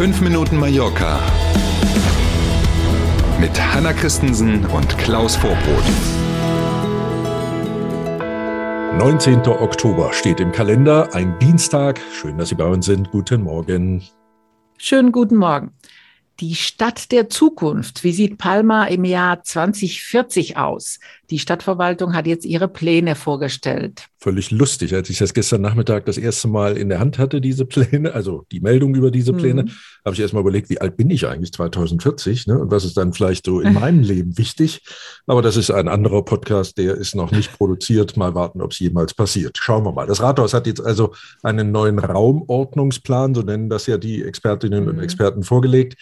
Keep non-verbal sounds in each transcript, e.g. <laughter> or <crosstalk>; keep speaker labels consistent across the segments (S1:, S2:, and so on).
S1: 5 Minuten Mallorca mit Hanna Christensen und Klaus Vorbrot.
S2: 19. Oktober steht im Kalender, ein Dienstag. Schön, dass Sie bei uns sind. Guten Morgen.
S3: Schönen guten Morgen. Die Stadt der Zukunft. Wie sieht Palma im Jahr 2040 aus? Die Stadtverwaltung hat jetzt ihre Pläne vorgestellt.
S2: Völlig lustig, als ich das gestern Nachmittag das erste Mal in der Hand hatte, diese Pläne, also die Meldung über diese Pläne, mhm. habe ich erst mal überlegt, wie alt bin ich eigentlich 2040 ne? und was ist dann vielleicht so in meinem Leben wichtig. Aber das ist ein anderer Podcast, der ist noch nicht produziert. Mal warten, ob es jemals passiert. Schauen wir mal. Das Rathaus hat jetzt also einen neuen Raumordnungsplan, so nennen das ja die Expertinnen mhm. und Experten vorgelegt.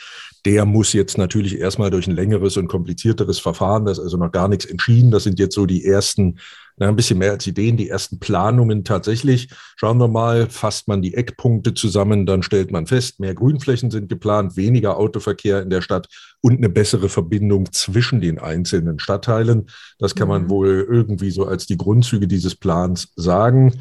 S2: Der muss jetzt natürlich erstmal durch ein längeres und komplizierteres Verfahren, das ist also noch gar nichts entschieden. Das sind jetzt so die ersten, na, ein bisschen mehr als Ideen, die ersten Planungen tatsächlich. Schauen wir mal, fasst man die Eckpunkte zusammen, dann stellt man fest, mehr Grünflächen sind geplant, weniger Autoverkehr in der Stadt und eine bessere Verbindung zwischen den einzelnen Stadtteilen. Das kann man mhm. wohl irgendwie so als die Grundzüge dieses Plans sagen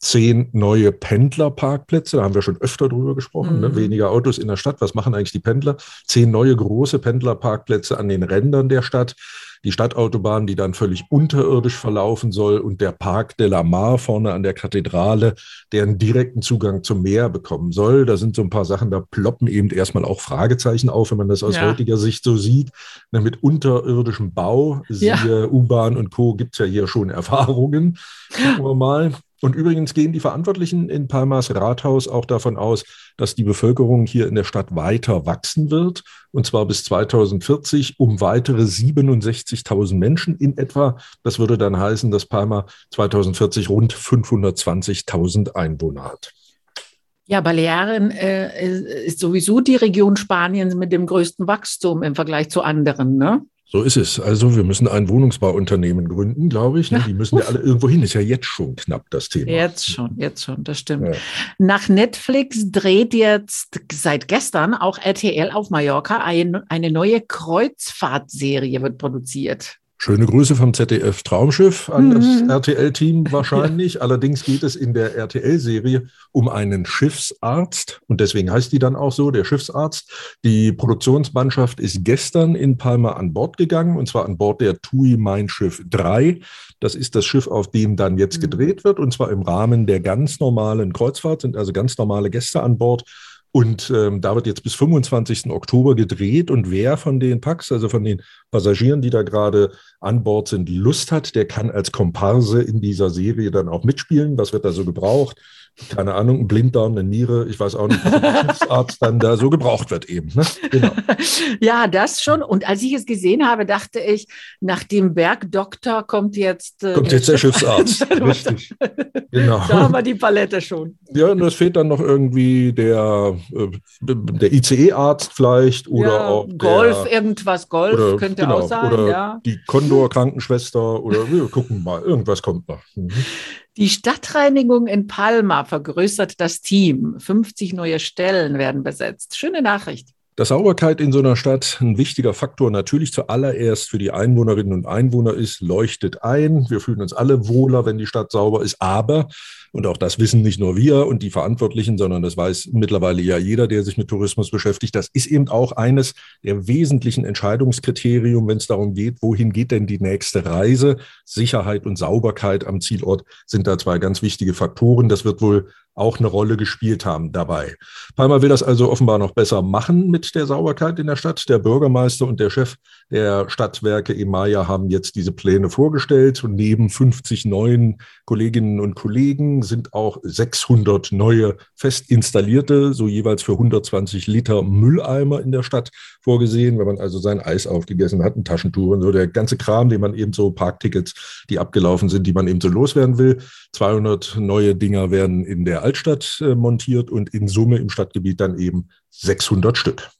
S2: zehn neue Pendlerparkplätze. Da haben wir schon öfter drüber gesprochen. Ne? Mhm. Ne? Weniger Autos in der Stadt. Was machen eigentlich die Pendler? Zehn neue große Pendlerparkplätze an den Rändern der Stadt. Die Stadtautobahn, die dann völlig unterirdisch verlaufen soll und der Park de la Mar vorne an der Kathedrale, der einen direkten Zugang zum Meer bekommen soll. Da sind so ein paar Sachen, da ploppen eben erstmal auch Fragezeichen auf, wenn man das aus ja. heutiger Sicht so sieht. Ne, mit unterirdischem Bau, siehe ja. U-Bahn und Co. gibt es ja hier schon Erfahrungen. Gucken wir mal. Und übrigens gehen die Verantwortlichen in Palmas Rathaus auch davon aus, dass die Bevölkerung hier in der Stadt weiter wachsen wird, und zwar bis 2040 um weitere 67.000 Menschen in etwa. Das würde dann heißen, dass Palma 2040 rund 520.000 Einwohner hat.
S3: Ja, Balearen äh, ist sowieso die Region Spaniens mit dem größten Wachstum im Vergleich zu anderen. Ne?
S2: So ist es. Also wir müssen ein Wohnungsbauunternehmen gründen, glaube ich. Ne? Die müssen ja alle irgendwo hin. Ist ja jetzt schon knapp das Thema.
S3: Jetzt schon, jetzt schon, das stimmt. Ja. Nach Netflix dreht jetzt seit gestern auch RTL auf Mallorca ein, eine neue Kreuzfahrtserie wird produziert.
S2: Schöne Grüße vom ZDF Traumschiff an das mhm. RTL-Team <laughs> wahrscheinlich. Ja. Allerdings geht es in der RTL-Serie um einen Schiffsarzt und deswegen heißt die dann auch so, der Schiffsarzt. Die Produktionsmannschaft ist gestern in Palma an Bord gegangen und zwar an Bord der TUI Mein Schiff 3. Das ist das Schiff, auf dem dann jetzt mhm. gedreht wird und zwar im Rahmen der ganz normalen Kreuzfahrt, sind also ganz normale Gäste an Bord und ähm, da wird jetzt bis 25. Oktober gedreht. Und wer von den Packs, also von den Passagieren, die da gerade an Bord sind, Lust hat, der kann als Komparse in dieser Serie dann auch mitspielen. Was wird da so gebraucht? keine Ahnung, ein Blinddarm, eine Niere, ich weiß auch nicht, was der Schiffsarzt dann da so gebraucht wird eben. Ne?
S3: Genau. <laughs> Ja, das schon. Und als ich es gesehen habe, dachte ich, nach dem Bergdoktor kommt jetzt...
S2: Äh, kommt jetzt der <laughs> Schiffsarzt, <laughs> richtig.
S3: genau. Da haben wir die Palette schon.
S2: Ja, und es fehlt dann noch irgendwie der, der ICE-Arzt vielleicht oder ja, auch
S3: Golf, der, irgendwas, Golf oder, könnte genau, auch sein.
S2: Oder
S3: ja.
S2: die Condor-Krankenschwester oder wir gucken mal, irgendwas kommt noch. Mhm.
S3: Die Stadtreinigung in Palma vergrößert das Team. 50 neue Stellen werden besetzt. Schöne Nachricht.
S2: Dass Sauberkeit in so einer Stadt ein wichtiger Faktor natürlich zuallererst für die Einwohnerinnen und Einwohner ist, leuchtet ein. Wir fühlen uns alle wohler, wenn die Stadt sauber ist. Aber und auch das wissen nicht nur wir und die Verantwortlichen, sondern das weiß mittlerweile ja jeder, der sich mit Tourismus beschäftigt. Das ist eben auch eines der wesentlichen Entscheidungskriterien, wenn es darum geht, wohin geht denn die nächste Reise. Sicherheit und Sauberkeit am Zielort sind da zwei ganz wichtige Faktoren. Das wird wohl auch eine Rolle gespielt haben dabei. Palma will das also offenbar noch besser machen mit der Sauberkeit in der Stadt. Der Bürgermeister und der Chef der Stadtwerke Emaya haben jetzt diese Pläne vorgestellt und neben 50 neuen Kolleginnen und Kollegen sind auch 600 neue fest installierte, so jeweils für 120 Liter Mülleimer in der Stadt vorgesehen, wenn man also sein Eis aufgegessen hat, ein Taschentuch und so, der ganze Kram, den man eben so, Parktickets, die abgelaufen sind, die man eben so loswerden will. 200 neue Dinger werden in der Altstadt äh, montiert und in Summe im Stadtgebiet dann eben 600 Stück.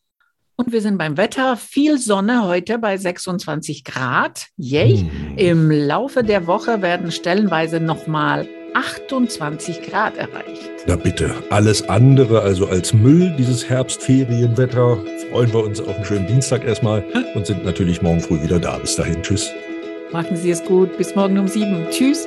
S3: Und wir sind beim Wetter. Viel Sonne heute bei 26 Grad. Yay. Hm. Im Laufe der Woche werden stellenweise nochmal 28 Grad erreicht.
S2: Na bitte, alles andere also als Müll, dieses Herbstferienwetter, freuen wir uns auf einen schönen Dienstag erstmal <laughs> und sind natürlich morgen früh wieder da. Bis dahin, tschüss.
S3: Machen Sie es gut, bis morgen um sieben. Tschüss.